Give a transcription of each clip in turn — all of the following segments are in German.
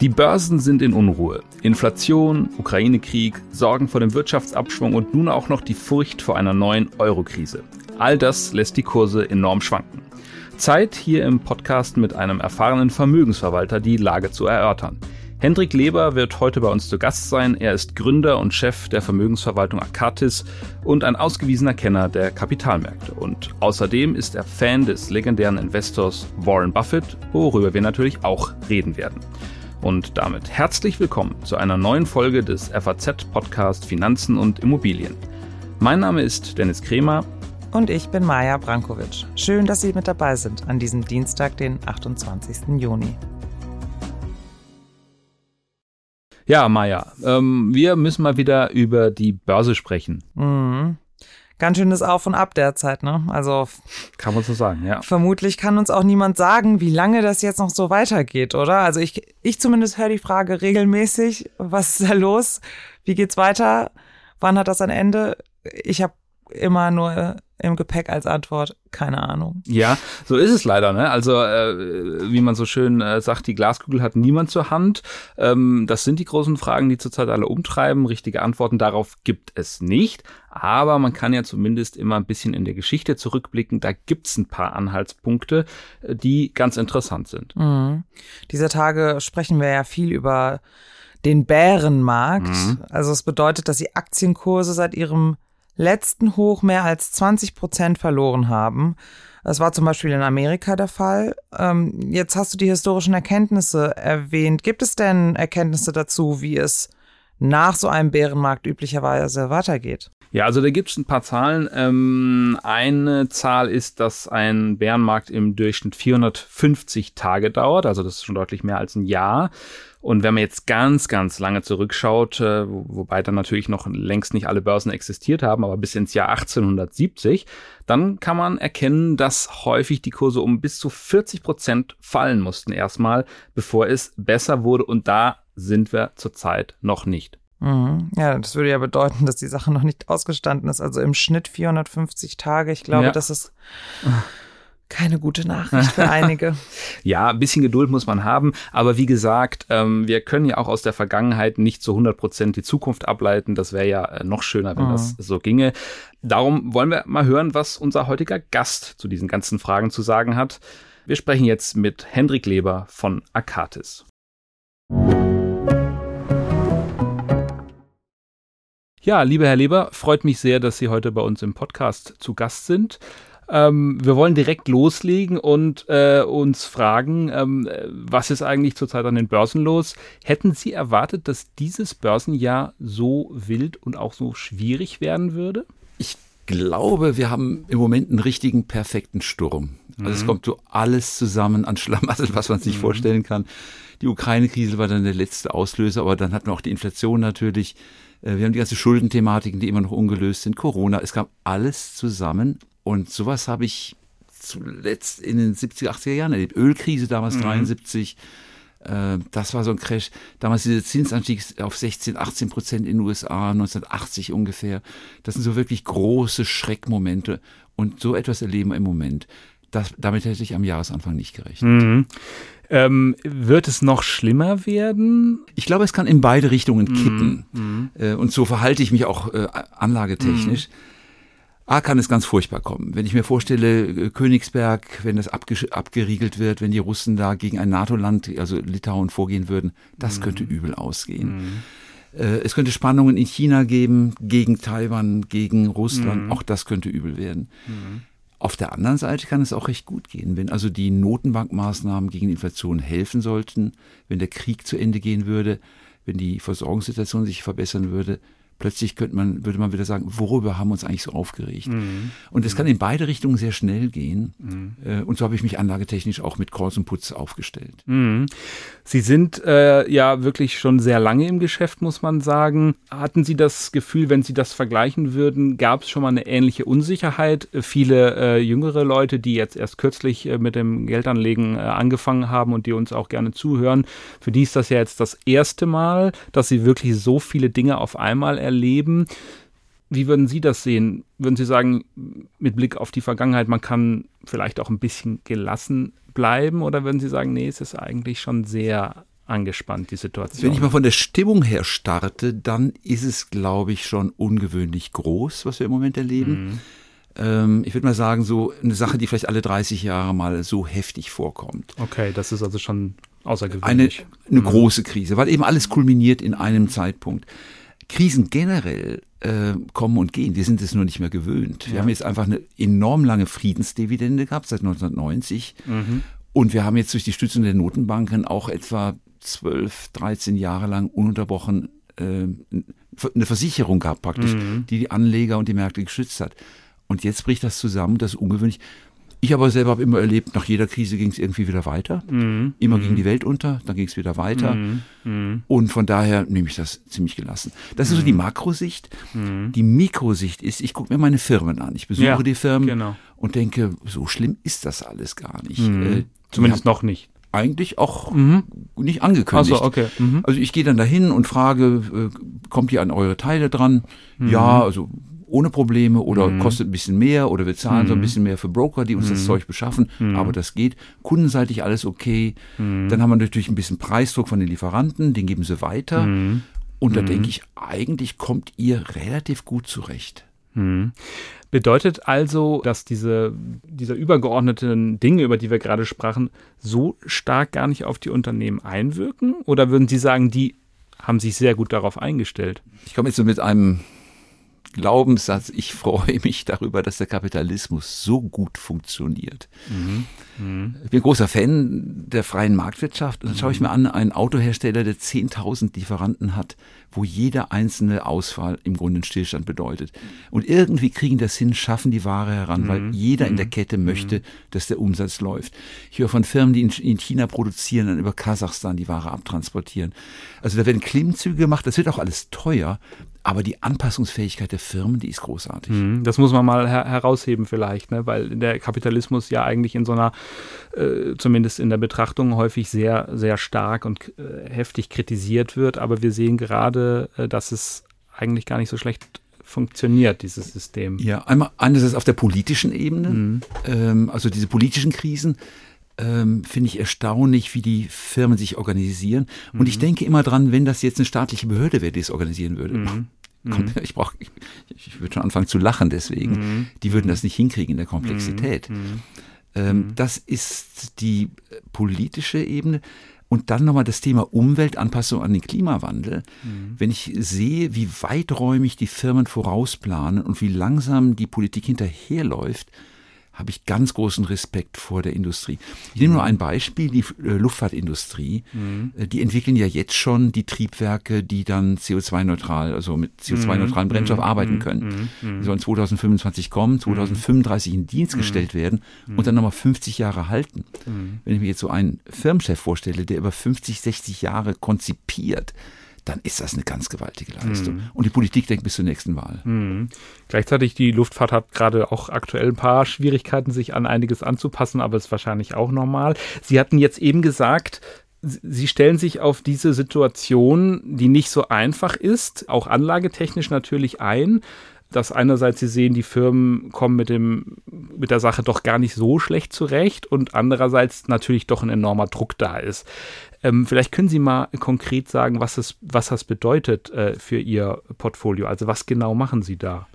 Die Börsen sind in Unruhe. Inflation, Ukraine-Krieg, Sorgen vor dem Wirtschaftsabschwung und nun auch noch die Furcht vor einer neuen Euro-Krise. All das lässt die Kurse enorm schwanken. Zeit, hier im Podcast mit einem erfahrenen Vermögensverwalter die Lage zu erörtern. Hendrik Leber wird heute bei uns zu Gast sein. Er ist Gründer und Chef der Vermögensverwaltung Akatis und ein ausgewiesener Kenner der Kapitalmärkte. Und außerdem ist er Fan des legendären Investors Warren Buffett, worüber wir natürlich auch reden werden. Und damit herzlich willkommen zu einer neuen Folge des FAZ-Podcast Finanzen und Immobilien. Mein Name ist Dennis Kremer. Und ich bin Maja Brankovic. Schön, dass Sie mit dabei sind an diesem Dienstag, den 28. Juni. Ja, Maja, ähm, wir müssen mal wieder über die Börse sprechen. Mhm ganz schönes Auf und Ab derzeit, ne? Also kann man so sagen, ja. Vermutlich kann uns auch niemand sagen, wie lange das jetzt noch so weitergeht, oder? Also ich, ich zumindest höre die Frage regelmäßig, was ist da los? Wie geht's weiter? Wann hat das ein Ende? Ich habe immer nur im Gepäck als Antwort, keine Ahnung. Ja, so ist es leider. Ne? Also äh, wie man so schön äh, sagt, die Glaskugel hat niemand zur Hand. Ähm, das sind die großen Fragen, die zurzeit alle umtreiben. Richtige Antworten darauf gibt es nicht. Aber man kann ja zumindest immer ein bisschen in der Geschichte zurückblicken. Da gibt's ein paar Anhaltspunkte, äh, die ganz interessant sind. Mhm. Dieser Tage sprechen wir ja viel über den Bärenmarkt. Mhm. Also es bedeutet, dass die Aktienkurse seit ihrem letzten Hoch mehr als 20 Prozent verloren haben. Das war zum Beispiel in Amerika der Fall. Ähm, jetzt hast du die historischen Erkenntnisse erwähnt. Gibt es denn Erkenntnisse dazu, wie es nach so einem Bärenmarkt üblicherweise weitergeht? Ja, also da gibt es ein paar Zahlen. Ähm, eine Zahl ist, dass ein Bärenmarkt im Durchschnitt 450 Tage dauert, also das ist schon deutlich mehr als ein Jahr. Und wenn man jetzt ganz, ganz lange zurückschaut, äh, wobei dann natürlich noch längst nicht alle Börsen existiert haben, aber bis ins Jahr 1870, dann kann man erkennen, dass häufig die Kurse um bis zu 40 Prozent fallen mussten erstmal, bevor es besser wurde. Und da sind wir zurzeit noch nicht. Mhm. Ja, das würde ja bedeuten, dass die Sache noch nicht ausgestanden ist. Also im Schnitt 450 Tage. Ich glaube, ja. das ist keine gute Nachricht für einige. ja, ein bisschen Geduld muss man haben. Aber wie gesagt, ähm, wir können ja auch aus der Vergangenheit nicht zu 100 Prozent die Zukunft ableiten. Das wäre ja äh, noch schöner, wenn mhm. das so ginge. Darum wollen wir mal hören, was unser heutiger Gast zu diesen ganzen Fragen zu sagen hat. Wir sprechen jetzt mit Hendrik Leber von Akatis. Ja, lieber Herr Leber, freut mich sehr, dass Sie heute bei uns im Podcast zu Gast sind. Ähm, wir wollen direkt loslegen und äh, uns fragen, ähm, was ist eigentlich zurzeit an den Börsen los? Hätten Sie erwartet, dass dieses Börsenjahr so wild und auch so schwierig werden würde? Ich glaube, wir haben im Moment einen richtigen perfekten Sturm. Also mhm. es kommt so alles zusammen an Schlamassel, was man sich mhm. vorstellen kann. Die Ukraine-Krise war dann der letzte Auslöser, aber dann hatten wir auch die Inflation natürlich. Äh, wir haben die ganze Schuldenthematiken, die immer noch ungelöst sind, Corona. Es kam alles zusammen und sowas habe ich zuletzt in den 70er, 80er Jahren erlebt. Ölkrise damals mhm. 73. Äh, das war so ein Crash. Damals dieser Zinsanstieg auf 16, 18 Prozent in den USA, 1980 ungefähr. Das sind so wirklich große Schreckmomente. Und so etwas erleben wir im Moment. Das, damit hätte ich am Jahresanfang nicht gerechnet. Mhm. Ähm, wird es noch schlimmer werden? Ich glaube, es kann in beide Richtungen kippen. Mhm. Äh, und so verhalte ich mich auch äh, anlagetechnisch. Mhm. A kann es ganz furchtbar kommen. Wenn ich mir vorstelle, äh, Königsberg, wenn das abgeriegelt wird, wenn die Russen da gegen ein NATO-Land, also Litauen, vorgehen würden, das mhm. könnte übel ausgehen. Mhm. Äh, es könnte Spannungen in China geben, gegen Taiwan, gegen Russland, mhm. auch das könnte übel werden. Auf der anderen Seite kann es auch recht gut gehen, wenn also die Notenbankmaßnahmen gegen Inflation helfen sollten, wenn der Krieg zu Ende gehen würde, wenn die Versorgungssituation sich verbessern würde, plötzlich könnte man, würde man wieder sagen, worüber haben wir uns eigentlich so aufgeregt? Mhm. Und es kann in beide Richtungen sehr schnell gehen. Mhm. Äh, und so habe ich mich anlagetechnisch auch mit Kreuz und Putz aufgestellt. Mhm. Sie sind äh, ja wirklich schon sehr lange im Geschäft, muss man sagen. Hatten Sie das Gefühl, wenn Sie das vergleichen würden, gab es schon mal eine ähnliche Unsicherheit? Viele äh, jüngere Leute, die jetzt erst kürzlich äh, mit dem Geldanlegen äh, angefangen haben und die uns auch gerne zuhören, für die ist das ja jetzt das erste Mal, dass sie wirklich so viele Dinge auf einmal erleben. Wie würden Sie das sehen? Würden Sie sagen, mit Blick auf die Vergangenheit, man kann vielleicht auch ein bisschen gelassen bleiben? Oder würden Sie sagen, nee, es ist eigentlich schon sehr angespannt, die Situation? Wenn ich mal von der Stimmung her starte, dann ist es, glaube ich, schon ungewöhnlich groß, was wir im Moment erleben. Mhm. Ähm, ich würde mal sagen, so eine Sache, die vielleicht alle 30 Jahre mal so heftig vorkommt. Okay, das ist also schon außergewöhnlich. Eine, eine mhm. große Krise, weil eben alles kulminiert in einem Zeitpunkt. Krisen generell äh, kommen und gehen, wir sind es nur nicht mehr gewöhnt. Wir ja. haben jetzt einfach eine enorm lange Friedensdividende gehabt seit 1990 mhm. und wir haben jetzt durch die Stützung der Notenbanken auch etwa 12, 13 Jahre lang ununterbrochen äh, eine Versicherung gehabt praktisch, mhm. die die Anleger und die Märkte geschützt hat. Und jetzt bricht das zusammen, das ist ungewöhnlich. Ich aber selber habe immer erlebt, nach jeder Krise ging es irgendwie wieder weiter. Mhm. Immer mhm. ging die Welt unter, dann ging es wieder weiter. Mhm. mhm. Und von daher nehme ich das ziemlich gelassen. Das ist so die mhm. Makrosicht. Mhm. Die Mikrosicht ist, ich gucke mir meine Firmen an. Ich besuche ja, die Firmen genau. und denke, so schlimm ist das alles gar nicht. Äh, Zumindest noch nicht eigentlich auch mhm. nicht angekündigt. So, okay. Mhm. Also ich gehe dann dahin und frage, äh, kommt ihr an eure Teile dran? Mhm. Ja, also ohne Probleme oder mhm. kostet ein bisschen mehr oder wir zahlen mhm. so ein mhm. bisschen mehr für Broker, die uns mhm. das Zeug beschaffen, mhm. aber das geht. Kundenseitig alles okay. Mhm. Dann haben wir natürlich ein bisschen Preisdruck von den Lieferanten, den geben sie weiter. Und da denke ich, eigentlich kommt ihr relativ gut zurecht. Bedeutet also, dass diese, diese übergeordneten Dinge, über die wir gerade sprachen, so stark gar nicht auf die Unternehmen einwirken? Oder würden Sie sagen, die haben sich sehr gut darauf eingestellt? Ich komme jetzt so mit einem Glaubenssatz, ich freue mich darüber, dass der Kapitalismus so gut funktioniert. Mhm. Mhm. Ich bin großer Fan der freien Marktwirtschaft und dann schaue ich mir an, einen Autohersteller, der 10.000 Lieferanten hat, wo jeder einzelne Ausfall im Grunde einen Stillstand bedeutet. Und irgendwie kriegen das hin, schaffen die Ware heran, mhm. weil jeder in der mhm. Kette möchte, mhm. dass der Umsatz läuft. Ich höre von Firmen, die in China produzieren, dann über Kasachstan die Ware abtransportieren. Also da werden Klimmzüge gemacht, das wird auch alles teuer, aber die Anpassungsfähigkeit der Firmen, die ist großartig. Mhm. Das muss man mal her herausheben vielleicht, ne? weil der Kapitalismus ja eigentlich in so einer, äh, zumindest in der Betrachtung, häufig sehr, sehr stark und äh, heftig kritisiert wird. Aber wir sehen gerade, äh, dass es eigentlich gar nicht so schlecht funktioniert, dieses System. Ja, einmal einerseits auf der politischen Ebene, mhm. ähm, also diese politischen Krisen ähm, finde ich erstaunlich, wie die Firmen sich organisieren. Und mhm. ich denke immer dran, wenn das jetzt eine staatliche Behörde wäre, die es organisieren würde. Mhm. mhm. Ich brauche, ich, ich würde schon anfangen zu lachen deswegen. Mhm. Die würden das nicht hinkriegen in der Komplexität. Mhm. Ähm, das ist die äh, politische Ebene. Und dann nochmal das Thema Umweltanpassung an den Klimawandel. Mhm. Wenn ich sehe, wie weiträumig die Firmen vorausplanen und wie langsam die Politik hinterherläuft, habe ich ganz großen Respekt vor der Industrie. Ich nehme nur ein Beispiel, die äh, Luftfahrtindustrie. Mhm. Äh, die entwickeln ja jetzt schon die Triebwerke, die dann CO2-neutral, also mit CO2-neutralem mhm. Brennstoff mhm. arbeiten können. Mhm. Die sollen 2025 kommen, 2035 in Dienst gestellt werden und dann nochmal 50 Jahre halten. Wenn ich mir jetzt so einen Firmenchef vorstelle, der über 50, 60 Jahre konzipiert, dann ist das eine ganz gewaltige Leistung. Mhm. Und die Politik denkt bis zur nächsten Wahl. Mhm. Gleichzeitig, die Luftfahrt hat gerade auch aktuell ein paar Schwierigkeiten, sich an einiges anzupassen, aber ist wahrscheinlich auch normal. Sie hatten jetzt eben gesagt, Sie stellen sich auf diese Situation, die nicht so einfach ist, auch anlagetechnisch natürlich ein dass einerseits sie sehen, die Firmen kommen mit dem mit der Sache doch gar nicht so schlecht zurecht und andererseits natürlich doch ein enormer Druck da ist. Ähm, vielleicht können Sie mal konkret sagen, was, es, was das bedeutet äh, für Ihr Portfolio. Also was genau machen Sie da?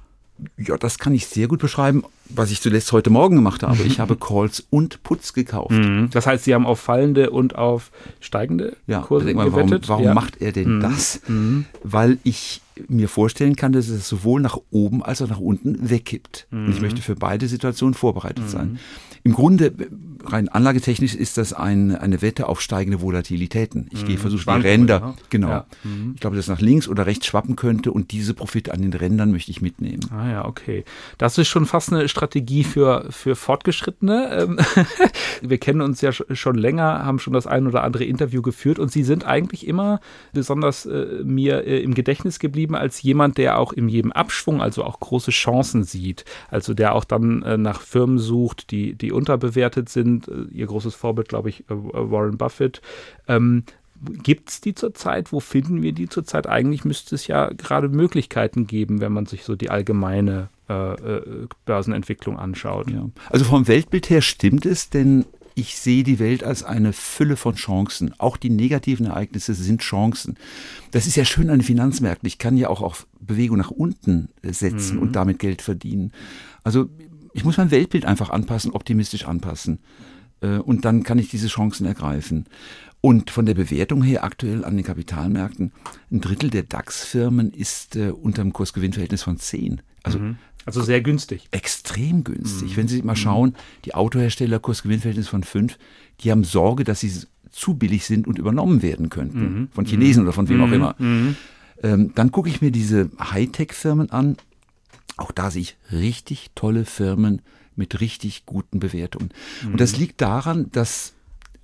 Ja, das kann ich sehr gut beschreiben, was ich zuletzt heute Morgen gemacht habe. Ich habe Calls und Putz gekauft. Mhm. Das heißt, Sie haben auf fallende und auf steigende ja, Kurse mal, gewettet? Warum, warum ja. macht er denn mhm. das? Mhm. Weil ich mir vorstellen kann, dass es sowohl nach oben als auch nach unten wegkippt. Und ich mhm. möchte für beide Situationen vorbereitet sein. Mhm. Im Grunde, rein anlagetechnisch ist das ein, eine Wette auf steigende Volatilitäten. Ich mhm. gehe versuche die Ränder, ja. genau. Ja. Mhm. Ich glaube, dass nach links oder rechts schwappen könnte und diese Profite an den Rändern möchte ich mitnehmen. Ah ja, okay. Das ist schon fast eine Strategie für, für Fortgeschrittene. Ähm, wir kennen uns ja schon länger, haben schon das ein oder andere Interview geführt und Sie sind eigentlich immer besonders äh, mir äh, im Gedächtnis geblieben als jemand, der auch in jedem Abschwung, also auch große Chancen sieht. Also der auch dann äh, nach Firmen sucht, die, die unterbewertet sind. Äh, ihr großes Vorbild, glaube ich, äh, Warren Buffett. Ähm, Gibt es die zurzeit? Wo finden wir die zurzeit? Eigentlich müsste es ja gerade Möglichkeiten geben, wenn man sich so die allgemeine äh, äh, Börsenentwicklung anschaut. Ja. Also vom Weltbild her stimmt es, denn ich sehe die Welt als eine Fülle von Chancen. Auch die negativen Ereignisse sind Chancen. Das ist ja schön an den Finanzmärkten. Ich kann ja auch auf Bewegung nach unten setzen mhm. und damit Geld verdienen. Also ich muss mein Weltbild einfach anpassen, optimistisch anpassen. Äh, und dann kann ich diese Chancen ergreifen. Und von der Bewertung her aktuell an den Kapitalmärkten, ein Drittel der DAX-Firmen ist äh, unter dem Kursgewinnverhältnis von 10. Also, mhm. also sehr günstig. Extrem günstig. Mhm. Wenn Sie mal mhm. schauen, die Autohersteller Kursgewinnverhältnis von 5, die haben Sorge, dass sie zu billig sind und übernommen werden könnten. Mhm. Von Chinesen oder von wem auch mhm. immer. Mhm. Ähm, dann gucke ich mir diese Hightech-Firmen an. Auch da sehe ich richtig tolle Firmen mit richtig guten Bewertungen. Und das liegt daran, dass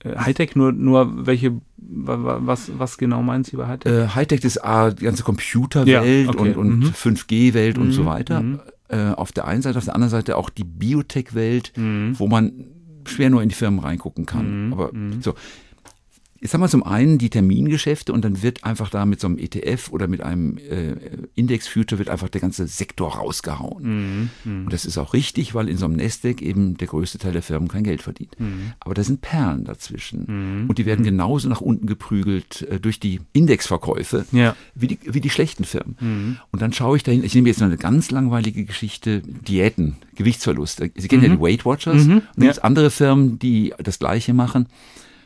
äh, Hightech nur, nur welche, was, was genau meinen Sie bei Hightech? Äh, Hightech ist A, die ganze Computerwelt ja, okay. und, und mhm. 5G-Welt mhm. und so mhm. weiter. Mhm. Äh, auf der einen Seite, auf der anderen Seite auch die Biotech-Welt, mhm. wo man schwer nur in die Firmen reingucken kann. Mhm. Aber so, Jetzt haben wir zum einen die Termingeschäfte und dann wird einfach da mit so einem ETF oder mit einem äh, Index-Future wird einfach der ganze Sektor rausgehauen. Mhm, mh. Und das ist auch richtig, weil in so einem Nasdaq eben der größte Teil der Firmen kein Geld verdient. Mhm. Aber da sind Perlen dazwischen. Mhm. Und die werden mhm. genauso nach unten geprügelt äh, durch die Indexverkäufe ja. wie, die, wie die schlechten Firmen. Mhm. Und dann schaue ich dahin, ich nehme jetzt noch eine ganz langweilige Geschichte, Diäten, Gewichtsverlust. Sie kennen ja die mhm. Weight Watchers. Und ja. gibt andere Firmen, die das Gleiche machen.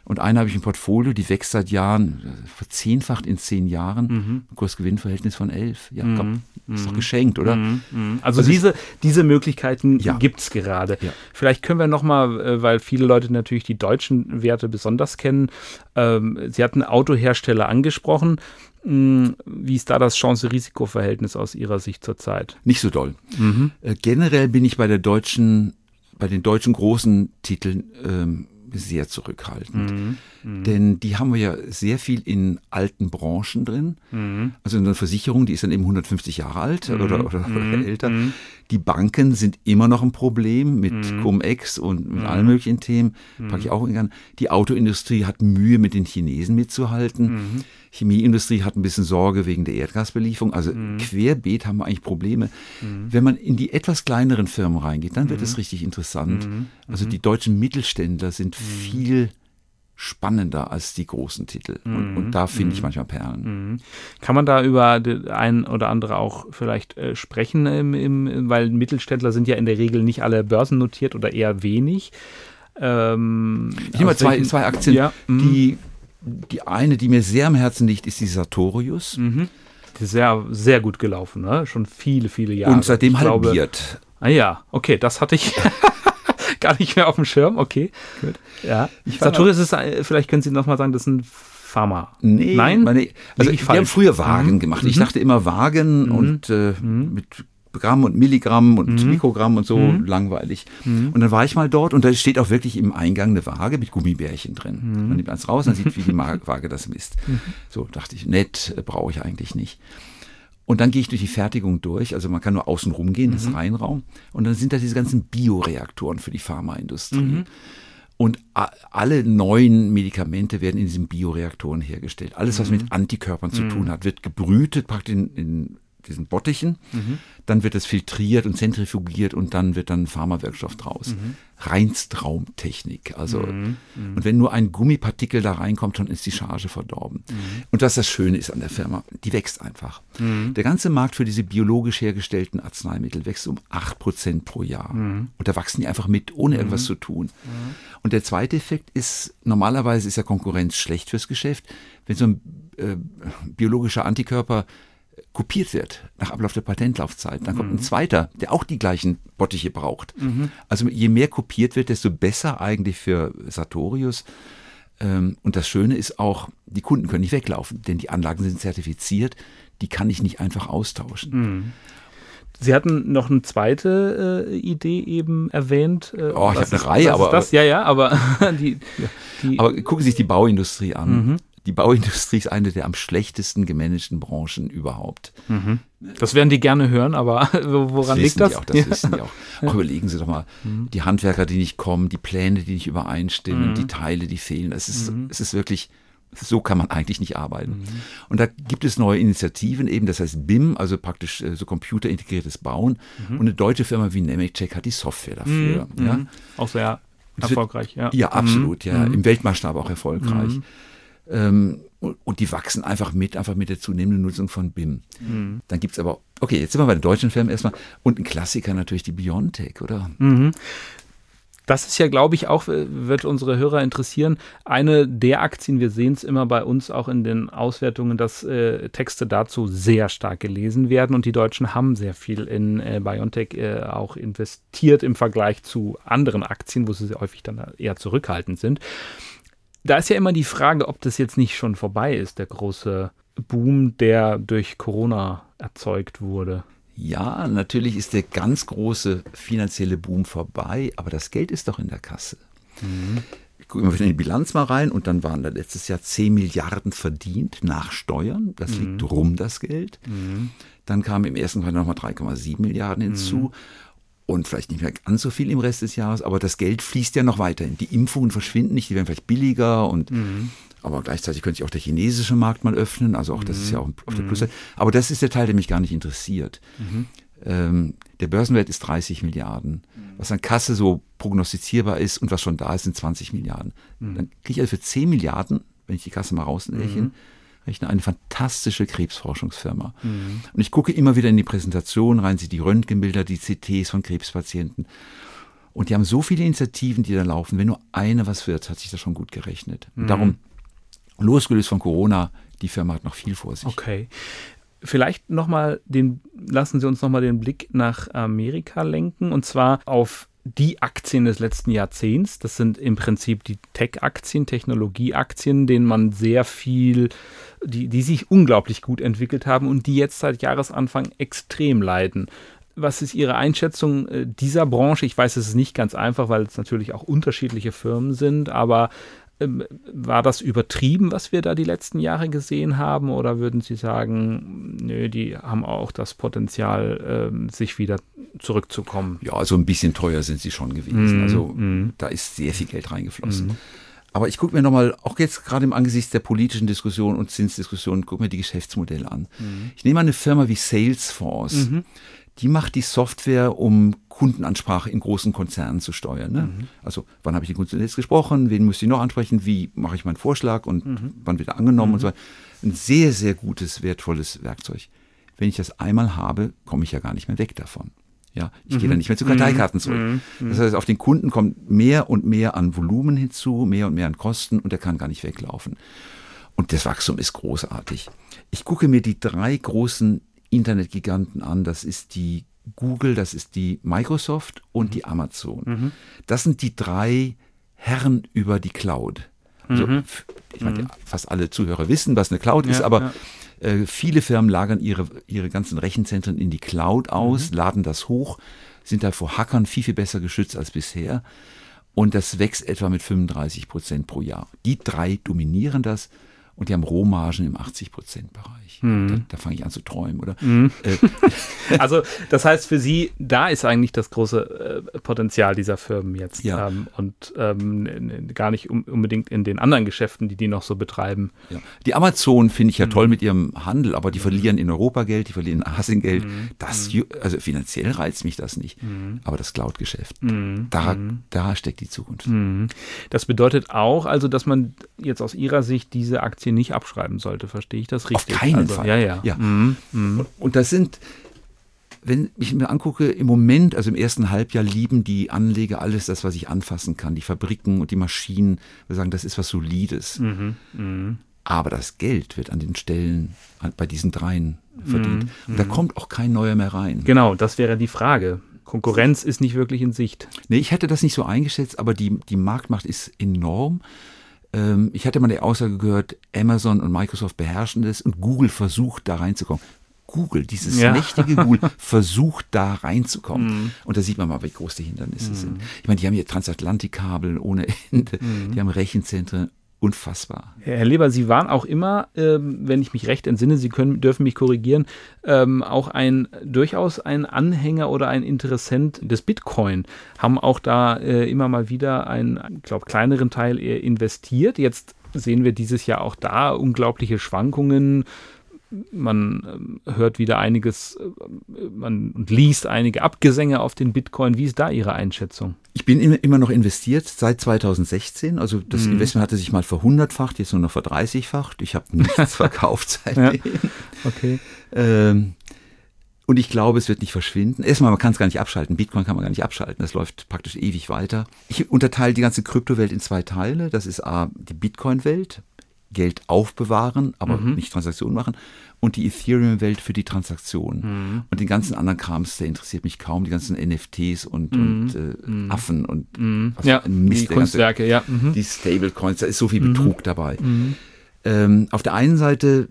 Und eine habe ich im Portfolio, die wächst seit Jahren, verzehnfacht in zehn Jahren, mhm. Kursgewinnverhältnis von elf. Ja, mhm. komm, ist doch mhm. geschenkt, oder? Mhm. mhm. Also, also diese, diese Möglichkeiten ja. gibt es gerade. Ja. Vielleicht können wir nochmal, äh, weil viele Leute natürlich die deutschen Werte besonders kennen, ähm, Sie hatten Autohersteller angesprochen. Hm, wie ist da das Chance-Risiko-Verhältnis aus Ihrer Sicht zurzeit? Nicht so doll. Mhm. Äh, generell bin ich bei der deutschen, bei den deutschen großen Titeln ähm, sehr zurückhaltend. Mhm. Mhm. Denn die haben wir ja sehr viel in alten Branchen drin. Mhm. Also eine Versicherung, die ist dann eben 150 Jahre alt mhm. oder, oder, oder, mhm. älter. Die Banken sind immer noch ein Problem mit Cum-Ex und mit allen möglichen Themen. Packe ich auch gern. Die Autoindustrie hat Mühe, mit den Chinesen mitzuhalten. Chemieindustrie hat ein bisschen Sorge wegen der Erdgasbelieferung. Also mhm. querbeet haben wir eigentlich Probleme. Mhm. Wenn man in die etwas kleineren Firmen reingeht, dann wird es richtig interessant. Also die deutschen Mittelständler sind viel spannender als die großen Titel. Und, mhm. und da finde ich mhm. manchmal Perlen. Mhm. Kann man da über ein oder andere auch vielleicht äh, sprechen, im, im, weil Mittelständler sind ja in der Regel nicht alle börsennotiert oder eher wenig. Ähm, ich nehme mal zwei, zwei Aktien, ja, mhm. die, die eine, die mir sehr am Herzen liegt, ist die Sartorius. Mhm. Die ist sehr, sehr gut gelaufen, ne? schon viele, viele Jahre. Und seitdem ich halbiert. Glaube, ah ja, okay, das hatte ich gar nicht mehr auf dem Schirm. Okay, gut. Ja. Sartorius ist, äh, vielleicht können Sie noch mal sagen, das ist ein Pharma. Nee, Nein, meine, also ich, wir haben früher Wagen mhm. gemacht. Ich mhm. dachte immer Wagen mhm. und äh, mhm. mit Gramm und Milligramm und mhm. Mikrogramm und so mhm. langweilig. Mhm. Und dann war ich mal dort und da steht auch wirklich im Eingang eine Waage mit Gummibärchen drin. Mhm. Man nimmt eins raus und sieht, wie die Waage das misst. So dachte ich, nett, äh, brauche ich eigentlich nicht. Und dann gehe ich durch die Fertigung durch. Also man kann nur außen rumgehen, das mhm. Reihenraum. Und dann sind da diese ganzen Bioreaktoren für die Pharmaindustrie. Mhm. Und alle neuen Medikamente werden in diesen Bioreaktoren hergestellt. Alles, was mhm. mit Antikörpern zu tun mhm. hat, wird gebrütet praktisch in, in diesen Bottichen. Mhm. Dann wird es filtriert und zentrifugiert und dann wird dann Pharmawirkstoff draus. Mhm. Reinstraumtechnik. Also, mhm. mhm. und wenn nur ein Gummipartikel da reinkommt, dann ist die Charge verdorben. Mhm. Und was das Schöne ist an der Firma, die wächst einfach. Mhm. Der ganze Markt für diese biologisch hergestellten Arzneimittel wächst um 8% pro Jahr. Und da wachsen die einfach mit, ohne irgendwas zu tun. Und der zweite Effekt ist, normalerweise ist ja Konkurrenz schlecht fürs Geschäft. Wenn so ein äh, biologischer Antikörper kopiert wird nach Ablauf der Patentlaufzeit. Dann kommt mhm. ein zweiter, der auch die gleichen Bottiche braucht. Mhm. Also je mehr kopiert wird, desto besser eigentlich für Sartorius. Ähm, und das Schöne ist auch, die Kunden können nicht weglaufen, denn die Anlagen sind zertifiziert, die kann ich nicht einfach austauschen. Mhm. Sie hatten noch eine zweite äh, Idee eben erwähnt. Äh, oh, ich habe eine Reihe, aber. Das? Ja, ja, aber die, die, Aber gucken Sie sich die Bauindustrie an. Mhm die Bauindustrie ist eine der am schlechtesten gemanagten Branchen überhaupt. Mhm. Das werden die gerne hören, aber woran das liegt das? Auch, das ja. wissen die auch. Auch überlegen Sie doch mal, mhm. die Handwerker, die nicht kommen, die Pläne, die nicht übereinstimmen, mhm. die Teile, die fehlen. Es ist, mhm. es ist wirklich so kann man eigentlich nicht arbeiten. Mhm. Und da gibt es neue Initiativen, eben das heißt BIM, also praktisch äh, so computerintegriertes Bauen. Mhm. Und eine deutsche Firma wie Nemetschek hat die Software dafür. Mhm. Ja? Auch sehr erfolgreich, ja. Ja, absolut, ja. Mhm. Im Weltmaßstab auch erfolgreich. Ähm, und die wachsen einfach mit, einfach mit der zunehmenden Nutzung von BIM. Mhm. Dann gibt es aber, okay, jetzt sind wir bei den deutschen Firmen erstmal. Und ein Klassiker natürlich die Biontech, oder? Mhm. Das ist ja, glaube ich, auch, wird unsere Hörer interessieren, eine der Aktien, wir sehen es immer bei uns auch in den Auswertungen, dass äh, Texte dazu sehr stark gelesen werden und die Deutschen haben sehr viel in äh, Biontech äh, auch investiert im Vergleich zu anderen Aktien, wo sie häufig dann eher zurückhaltend sind da ist ja immer die Frage, ob das jetzt nicht schon vorbei ist, der große Boom, der durch Corona erzeugt wurde. Ja, natürlich ist der ganz große finanzielle Boom vorbei, aber das Geld ist doch in der Kasse. Mhm. Ich gucke immer wieder in die Bilanz mal rein und dann waren da letztes Jahr 10 Milliarden verdient nach Steuern. Das mhm. liegt rum, das Geld. Mhm. Dann kamen im ersten Quartal nochmal 3,7 Milliarden hinzu. Mhm und vielleicht nicht mehr ganz so viel im Rest des Jahres, aber das Geld fließt ja noch weiterhin. Die Impfungen verschwinden nicht, die werden vielleicht billiger und mhm. aber gleichzeitig könnte sich auch der chinesische Markt mal öffnen, also auch das ist ja auch auf der mhm. Plusseite. Aber das ist der Teil, der mich gar nicht interessiert. Mhm. Ähm, der Börsenwert ist 30 Milliarden. Mhm. Was an Kasse so prognostizierbar ist und was schon da ist, sind 20 Milliarden. Mhm. Dann kriege ich also für 10 Milliarden, wenn ich die Kasse mal rausrechne, rechne eine fantastische Krebsforschungsfirma. Mhm. Und ich gucke immer wieder in die Präsentation rein, sie die Röntgenbilder, die CTs von Krebspatienten. Und die haben so viele Initiativen, die da laufen. Wenn nur eine was wird, hat sich das schon gut gerechnet. Mhm. Darum, losgelöst von Corona, die Firma hat noch viel vor sich. Okay. Vielleicht nochmal den, lassen Sie uns nochmal den Blick nach Amerika lenken und zwar auf die Aktien des letzten Jahrzehnts. Das sind im Prinzip die Tech-Aktien, Technologie-Aktien, denen man sehr viel, die, die sich unglaublich gut entwickelt haben und die jetzt seit Jahresanfang extrem leiden. Was ist Ihre Einschätzung äh, dieser Branche? Ich weiß, es ist nicht ganz einfach, weil es natürlich auch unterschiedliche Firmen sind, aber war das übertrieben, was wir da die letzten Jahre gesehen haben? Oder würden Sie sagen, nö, die haben auch das Potenzial, ähm, sich wieder zurückzukommen? Ja, also ein bisschen teuer sind sie schon gewesen. Mm, also mm. da ist sehr viel Geld reingeflossen. Mm. Aber ich gucke mir nochmal, auch jetzt gerade im Angesicht der politischen Diskussion und Zinsdiskussion, gucke mir die Geschäftsmodelle an. Mhm. Ich nehme eine Firma wie Salesforce. Mhm die macht die Software, um Kundenansprache in großen Konzernen zu steuern. Ne? Mhm. Also wann habe ich den Kunden jetzt gesprochen, wen muss ich noch ansprechen, wie mache ich meinen Vorschlag und mhm. wann wird er angenommen mhm. und so weiter. Ein sehr, sehr gutes, wertvolles Werkzeug. Wenn ich das einmal habe, komme ich ja gar nicht mehr weg davon. Ja, ich gehe dann mhm. nicht mehr zu Karteikarten zurück. Mhm. Das heißt, auf den Kunden kommt mehr und mehr an Volumen hinzu, mehr und mehr an Kosten und er kann gar nicht weglaufen. Und das Wachstum ist großartig. Ich gucke mir die drei großen Internetgiganten an. Das ist die Google, das ist die Microsoft und mhm. die Amazon. Mhm. Das sind die drei Herren über die Cloud. Also, mhm. ich meine, mhm. fast alle Zuhörer wissen, was eine Cloud ja, ist, aber ja. äh, viele Firmen lagern ihre, ihre ganzen Rechenzentren in die Cloud aus, mhm. laden das hoch, sind da vor Hackern viel, viel besser geschützt als bisher. Und das wächst etwa mit 35 Prozent pro Jahr. Die drei dominieren das und die haben Rohmargen im 80-Prozent-Bereich. Mhm. Da, da fange ich an zu träumen, oder? Mhm. Äh, also das heißt für Sie, da ist eigentlich das große äh, Potenzial dieser Firmen jetzt ja. ähm, und ähm, gar nicht um, unbedingt in den anderen Geschäften, die die noch so betreiben. Ja. Die Amazon finde ich ja mhm. toll mit ihrem Handel, aber die verlieren in Europa Geld, die verlieren in Asien Geld. Mhm. Das, mhm. also finanziell reizt mich das nicht, mhm. aber das Cloud-Geschäft, da, da steckt die Zukunft. Das bedeutet auch, also dass man jetzt aus Ihrer Sicht diese Aktie Aktie nicht abschreiben sollte. Verstehe ich das richtig? Auf keinen also, Fall. Ja, ja. ja. Mhm. Mhm. Und das sind, wenn ich mir angucke, im Moment, also im ersten Halbjahr, lieben die Anleger alles das, was ich anfassen kann. Die Fabriken und die Maschinen. Wir sagen, das ist was Solides. Mhm. mhm. Aber das Geld wird an den Stellen bei diesen dreien verdient. Mhm. Und da mhm. kommt auch kein neuer mehr rein. Genau, das wäre die Frage. Konkurrenz ist nicht wirklich in Sicht. Nee, ich hätte das nicht so eingeschätzt, aber die, die Marktmacht ist enorm. Ähm, ich hatte mal die Aussage gehört, Amazon und Microsoft beherrschen das und Google versucht da reinzukommen. Google, dieses ja. mächtige Google, versucht da reinzukommen. Mm. Und da sieht man mal, wie groß die Hindernisse mm. sind. Ich meine, die haben hier Transatlantikkabel ohne Ende, mm. die haben Rechenzentren unfassbar. Herr Leber, Sie waren auch immer, ähm, wenn ich mich recht entsinne, Sie können, dürfen mich korrigieren, ähm, auch ein durchaus ein Anhänger oder ein Interessent des Bitcoin, haben auch da äh, immer mal wieder einen, glaube, kleineren Teil investiert. Jetzt sehen wir dieses Jahr auch da unglaubliche Schwankungen. Man ähm, hört wieder einiges, äh, man liest einige Abgesänge auf den Bitcoin. Wie ist da Ihre Einschätzung? Ich bin immer noch investiert seit 2016. Also das mhm. Investment hatte sich mal verhundertfacht, jetzt nur noch verdreißigfacht. Ich habe nichts verkauft seitdem. Ja. Okay. Ähm, und ich glaube, es wird nicht verschwinden. Erstmal, man kann es gar nicht abschalten. Bitcoin kann man gar nicht abschalten. Das läuft praktisch ewig weiter. Ich unterteile die ganze Kryptowelt in zwei Teile. Das ist A, die Bitcoin-Welt, Geld aufbewahren, aber mhm. nicht Transaktionen machen. Und die Ethereum-Welt für die Transaktion. Mhm. Und den ganzen anderen Krams, der interessiert mich kaum. Die ganzen NFTs und, mhm. und äh, mhm. Affen und mhm. ja, Mist. Die Kunstwerke, ganze, ja. Mhm. Die Stablecoins, da ist so viel Betrug dabei. Ähm, auf der einen Seite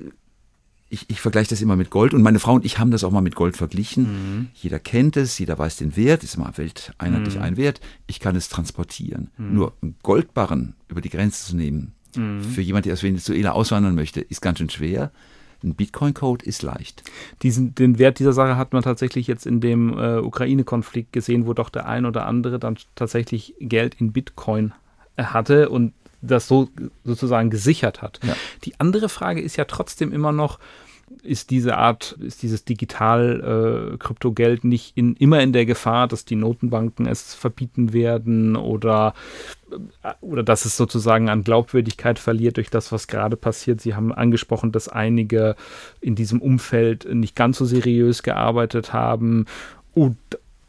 ich, ich vergleiche das immer mit Gold und meine Frau und ich haben das auch mal mit Gold verglichen. Mhm. Jeder kennt es, jeder weiß den Wert, ist immer welteinheitlich mhm. ein Wert. Ich kann es transportieren. Mhm. Nur einen Goldbarren über die Grenze zu nehmen, mhm. für jemand, der aus Venezuela auswandern möchte, ist ganz schön schwer. Ein Bitcoin-Code ist leicht. Diesen, den Wert dieser Sache hat man tatsächlich jetzt in dem äh, Ukraine-Konflikt gesehen, wo doch der ein oder andere dann tatsächlich Geld in Bitcoin hatte und das so sozusagen gesichert hat. Ja. Die andere Frage ist ja trotzdem immer noch, ist diese Art, ist dieses Digital-Kryptogeld äh, nicht in, immer in der Gefahr, dass die Notenbanken es verbieten werden oder, äh, oder dass es sozusagen an Glaubwürdigkeit verliert durch das, was gerade passiert? Sie haben angesprochen, dass einige in diesem Umfeld nicht ganz so seriös gearbeitet haben. Und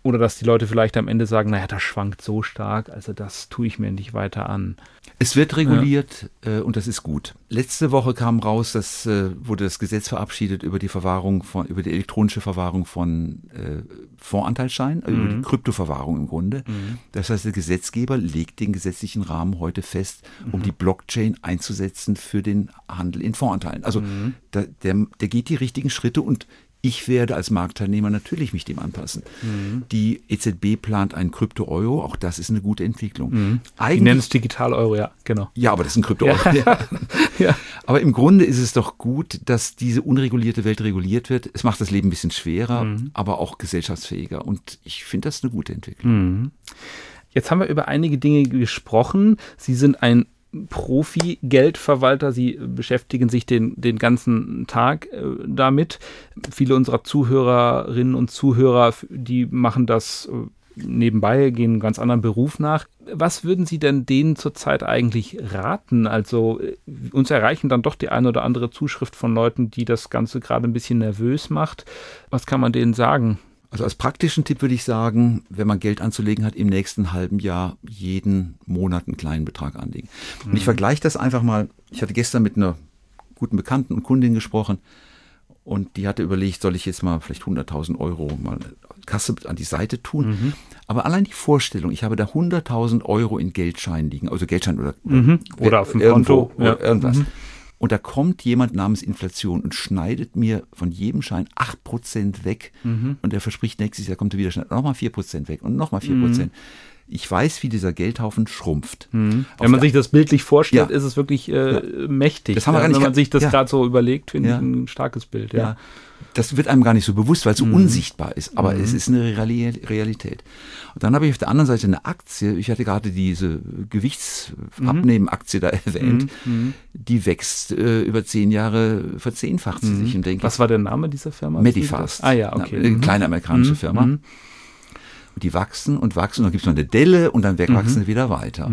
oder dass die Leute vielleicht am Ende sagen, naja, das schwankt so stark, also das tue ich mir nicht weiter an. Es wird reguliert ja. äh, und das ist gut. Letzte Woche kam raus, dass äh, wurde das Gesetz verabschiedet über die Verwahrung von, über die elektronische Verwahrung von äh, Fondsanteilsscheinen, mhm. über die mhm. Kryptoverwahrung im Grunde. Mhm. Das heißt, der Gesetzgeber legt den gesetzlichen Rahmen heute fest, um mhm. die Blockchain einzusetzen für den Handel in Fondsanteilen. Also mhm. da, der, der geht die richtigen Schritte und ich werde als Marktteilnehmer natürlich mich dem anpassen. Mhm. Die EZB plant einen Krypto-Euro, auch das ist eine gute Entwicklung. Mhm. Eigentlich, Die nennen es Digital-Euro, ja, genau. Ja, aber das ist ein Krypto-Euro. Ja. ja. Aber im Grunde ist es doch gut, dass diese unregulierte Welt reguliert wird. Es macht das Leben ein bisschen schwerer, mhm. aber auch gesellschaftsfähiger. Und ich finde das eine gute Entwicklung. Mhm. Jetzt haben wir über einige Dinge gesprochen. Sie sind ein Profi-Geldverwalter. Sie beschäftigen sich den, den ganzen Tag äh, damit. Viele unserer Zuhörerinnen und Zuhörer, die machen das äh, nebenbei, gehen einen ganz anderen Beruf nach. Was würden Sie denn denen zurzeit eigentlich raten? Also äh, uns erreichen dann doch die eine oder andere Zuschrift von Leuten, die das Ganze gerade ein bisschen nervös macht. Was kann man denen sagen? Also als praktischen Tipp würde ich sagen, wenn man Geld anzulegen hat, im nächsten halben Jahr jeden Monat einen kleinen Betrag anlegen. Mhm. Und ich mhm. vergleiche das einfach mal. Ich hatte gestern mit einer guten Bekannten und Kundin gesprochen und die hatte überlegt, soll ich jetzt mal vielleicht 100.000 Euro mal Kasse an die Seite tun. Mhm. Aber allein die Vorstellung, ich habe da 100.000 Euro in Geldschein liegen, also Geldschein oder, mhm. oder auf dem Konto oder ja. irgendwas. Mhm. Und da kommt jemand namens Inflation und schneidet mir von jedem Schein 8% weg. Mhm. Und er verspricht, nächstes Jahr kommt er wieder schnell nochmal 4% weg und nochmal 4%. Mhm. Ich weiß, wie dieser Geldhaufen schrumpft. Mhm. Wenn man sich das bildlich vorstellt, ja. ist es wirklich äh, ja. mächtig. Das haben wir gar nicht, Wenn man sich das gerade so überlegt, finde ich ein starkes Bild. ja das wird einem gar nicht so bewusst, weil es so mhm. unsichtbar ist. Aber mhm. es ist eine Realität. Und dann habe ich auf der anderen Seite eine Aktie. Ich hatte gerade diese Gewichtsabnehmen-Aktie da erwähnt. Mhm. mhm. Die wächst äh, über zehn Jahre, verzehnfacht sie sich. Und denke, Was war der Name dieser Firma? Medifast. Ah ja, okay. Eine kleine amerikanische mhm. Firma. Und die wachsen und wachsen. Und dann gibt es noch eine Delle und dann wachsen sie wieder weiter.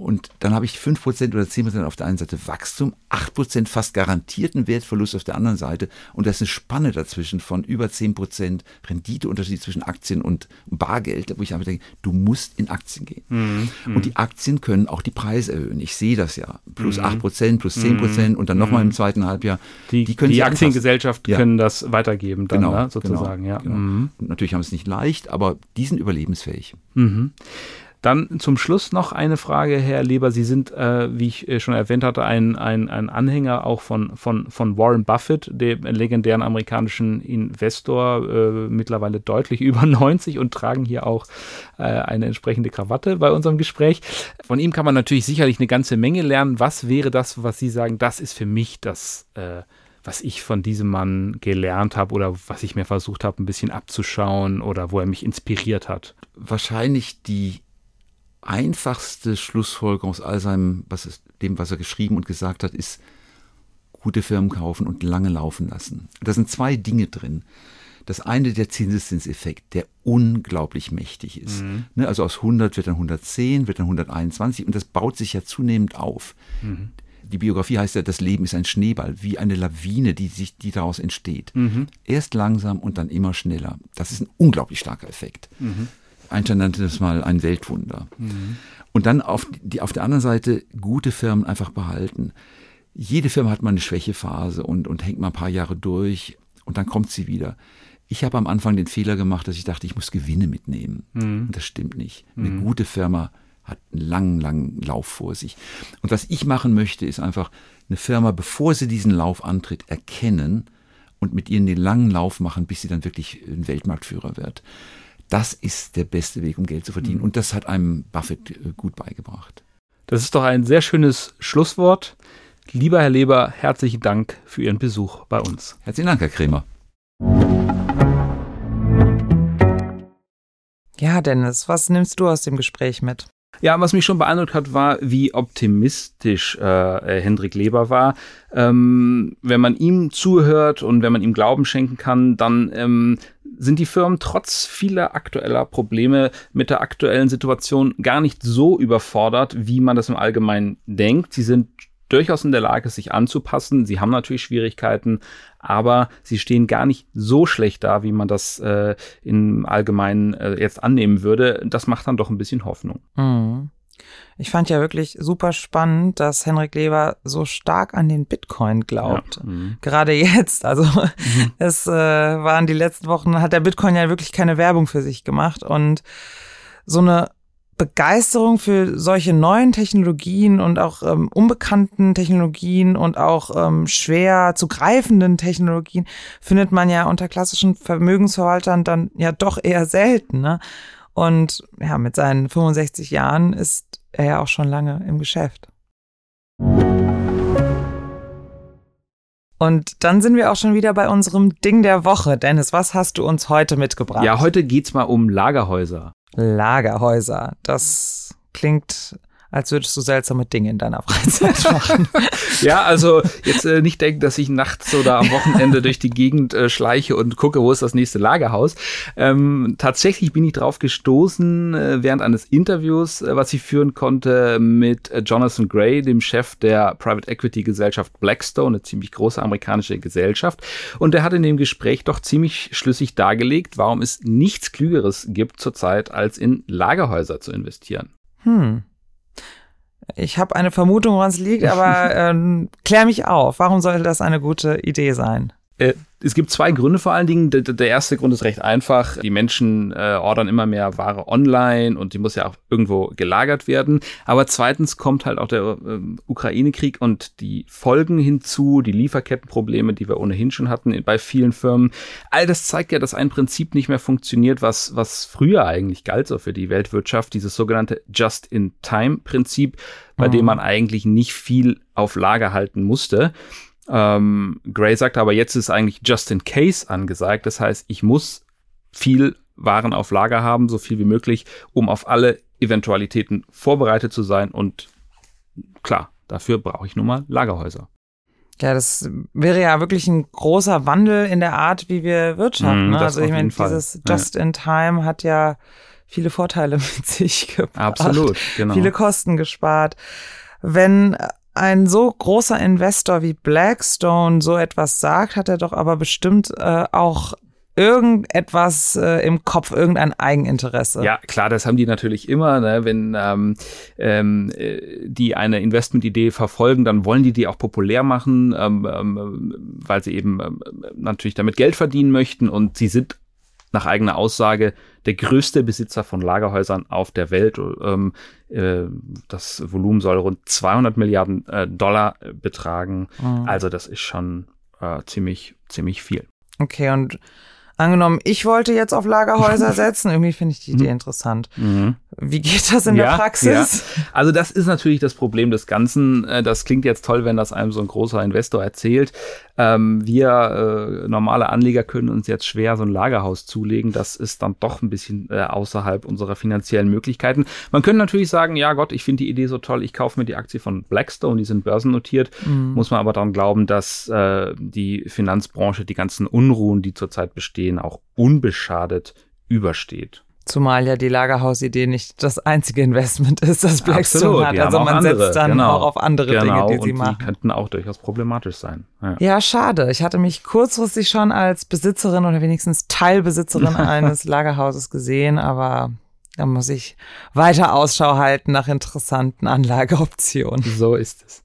Und dann habe ich 5% oder 10% auf der einen Seite Wachstum, 8% fast garantierten Wertverlust auf der anderen Seite. Und da ist eine Spanne dazwischen von über 10% Renditeunterschied zwischen Aktien und Bargeld, wo ich einfach denke, du musst in Aktien gehen. Mhm. Und die Aktien können auch die Preise erhöhen. Ich sehe das ja. Plus mhm. 8%, plus 10% mhm. und dann nochmal im mhm. zweiten Halbjahr. Die, die, können die Aktiengesellschaften ja. können das weitergeben, dann, genau, ne, sozusagen. Genau, ja. Genau. Mhm. natürlich haben sie es nicht leicht, aber die sind überlebensfähig. Mhm. Dann zum Schluss noch eine Frage, Herr Leber. Sie sind, äh, wie ich äh, schon erwähnt hatte, ein, ein, ein Anhänger auch von, von, von Warren Buffett, dem legendären amerikanischen Investor, äh, mittlerweile deutlich über 90 und tragen hier auch äh, eine entsprechende Krawatte bei unserem Gespräch. Von ihm kann man natürlich sicherlich eine ganze Menge lernen. Was wäre das, was Sie sagen, das ist für mich das äh, was ich von diesem Mann gelernt habe oder was ich mir versucht habe, ein bisschen abzuschauen oder wo er mich inspiriert hat? Wahrscheinlich die einfachste Schlussfolgerung aus all seinem, was ist, dem, was er geschrieben und gesagt hat, ist, gute Firmen kaufen und lange laufen lassen. Da sind zwei Dinge drin. Das eine der Zinseszinseffekt, der unglaublich mächtig ist. Mhm. Ne, also aus 100 wird dann 110, wird dann 121 und das baut sich ja zunehmend auf. Mhm. Die Biografie heißt ja, das Leben ist ein Schneeball, wie eine Lawine, die sich, die daraus entsteht. Mhm. Erst langsam und dann immer schneller. Das ist ein unglaublich starker Effekt. Einstein nannte das mal ein Weltwunder. Mhm. Und dann auf, die, auf der anderen Seite gute Firmen einfach behalten. Jede Firma hat mal eine Schwächephase und, und hängt mal ein paar Jahre durch und dann kommt sie wieder. Ich habe am Anfang den Fehler gemacht, dass ich dachte, ich muss Gewinne mitnehmen. Mhm. Und das stimmt nicht. Eine mhm. gute Firma hat einen langen, langen Lauf vor sich. Und was ich machen möchte, ist einfach eine Firma, bevor sie diesen Lauf antritt, erkennen und mit ihnen den langen Lauf machen, bis sie dann wirklich ein Weltmarktführer wird. Das ist der beste Weg, um Geld zu verdienen. Mhm. Und das hat einem Buffett äh, gut beigebracht. Das ist doch ein sehr schönes Schlusswort. Lieber Herr Leber, herzlichen Dank für Ihren Besuch bei uns. Herzlichen Dank, Herr Kremer. Ja, Dennis, was nimmst du aus dem Gespräch mit? Ja, was mich schon beeindruckt hat, war, wie optimistisch äh, Hendrik Leber war. Ähm, wenn man ihm zuhört und wenn man ihm Glauben schenken kann, dann ähm, sind die Firmen trotz vieler aktueller Probleme mit der aktuellen Situation gar nicht so überfordert, wie man das im Allgemeinen denkt. Sie sind durchaus in der Lage, sich anzupassen. Sie haben natürlich Schwierigkeiten, aber sie stehen gar nicht so schlecht da, wie man das äh, im Allgemeinen äh, jetzt annehmen würde. Das macht dann doch ein bisschen Hoffnung. Mhm. Ich fand ja wirklich super spannend, dass Henrik Leber so stark an den Bitcoin glaubt. Ja. Mhm. Gerade jetzt. Also mhm. es äh, waren die letzten Wochen, hat der Bitcoin ja wirklich keine Werbung für sich gemacht. Und so eine Begeisterung für solche neuen Technologien und auch ähm, unbekannten Technologien und auch ähm, schwer zu greifenden Technologien findet man ja unter klassischen Vermögensverwaltern dann ja doch eher selten. Ne? Und ja, mit seinen 65 Jahren ist er ja auch schon lange im Geschäft. Und dann sind wir auch schon wieder bei unserem Ding der Woche. Dennis, was hast du uns heute mitgebracht? Ja, heute geht's mal um Lagerhäuser. Lagerhäuser. Das klingt als würdest du seltsame Dinge in deiner Freizeit machen. ja, also jetzt äh, nicht denken, dass ich nachts oder am Wochenende durch die Gegend äh, schleiche und gucke, wo ist das nächste Lagerhaus. Ähm, tatsächlich bin ich drauf gestoßen äh, während eines Interviews, äh, was ich führen konnte mit äh, Jonathan Gray, dem Chef der Private Equity Gesellschaft Blackstone, eine ziemlich große amerikanische Gesellschaft. Und er hat in dem Gespräch doch ziemlich schlüssig dargelegt, warum es nichts Klügeres gibt zurzeit, als in Lagerhäuser zu investieren. Hm. Ich habe eine Vermutung, woran es liegt, aber ähm, klär mich auf. Warum sollte das eine gute Idee sein? Es gibt zwei Gründe vor allen Dingen. Der, der erste Grund ist recht einfach. Die Menschen äh, ordern immer mehr Ware online und die muss ja auch irgendwo gelagert werden. Aber zweitens kommt halt auch der äh, Ukraine-Krieg und die Folgen hinzu, die Lieferkettenprobleme, die wir ohnehin schon hatten bei vielen Firmen. All das zeigt ja, dass ein Prinzip nicht mehr funktioniert, was, was früher eigentlich galt so für die Weltwirtschaft, dieses sogenannte Just-in-Time-Prinzip, bei mhm. dem man eigentlich nicht viel auf Lager halten musste. Ähm, Gray sagt aber, jetzt ist eigentlich just in case angesagt. Das heißt, ich muss viel Waren auf Lager haben, so viel wie möglich, um auf alle Eventualitäten vorbereitet zu sein. Und klar, dafür brauche ich nun mal Lagerhäuser. Ja, das wäre ja wirklich ein großer Wandel in der Art, wie wir wirtschaften. Mm, ne? Also ich meine, dieses Just in Time hat ja viele Vorteile mit sich gebracht. Absolut, genau. Viele Kosten gespart. Wenn ein so großer Investor wie Blackstone so etwas sagt, hat er doch aber bestimmt äh, auch irgendetwas äh, im Kopf, irgendein Eigeninteresse. Ja, klar, das haben die natürlich immer. Ne? Wenn ähm, ähm, äh, die eine Investmentidee verfolgen, dann wollen die die auch populär machen, ähm, ähm, weil sie eben ähm, natürlich damit Geld verdienen möchten und sie sind nach eigener Aussage der größte Besitzer von Lagerhäusern auf der Welt. Ähm, äh, das Volumen soll rund 200 Milliarden äh, Dollar betragen. Mhm. Also das ist schon äh, ziemlich, ziemlich viel. Okay, und angenommen, ich wollte jetzt auf Lagerhäuser setzen, irgendwie finde ich die Idee mhm. interessant. Mhm. Wie geht das in ja, der Praxis? Ja. Also das ist natürlich das Problem des Ganzen. Äh, das klingt jetzt toll, wenn das einem so ein großer Investor erzählt. Ähm, wir äh, normale Anleger können uns jetzt schwer so ein Lagerhaus zulegen. Das ist dann doch ein bisschen äh, außerhalb unserer finanziellen Möglichkeiten. Man könnte natürlich sagen, ja Gott, ich finde die Idee so toll, ich kaufe mir die Aktie von Blackstone, die sind börsennotiert. Mhm. Muss man aber dann glauben, dass äh, die Finanzbranche die ganzen Unruhen, die zurzeit bestehen, auch unbeschadet übersteht. Zumal ja die Lagerhausidee nicht das einzige Investment ist, das Blackstone Absolut, hat. Also man andere, setzt dann genau. auch auf andere genau, Dinge, die sie machen. Die könnten auch durchaus problematisch sein. Ja. ja. schade. Ich hatte mich kurzfristig schon als Besitzerin oder wenigstens Teilbesitzerin eines Lagerhauses gesehen, aber da muss ich weiter Ausschau halten nach interessanten Anlageoptionen. So ist es.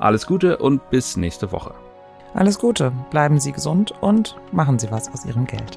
Alles Gute und bis nächste Woche. Alles Gute, bleiben Sie gesund und machen Sie was aus Ihrem Geld.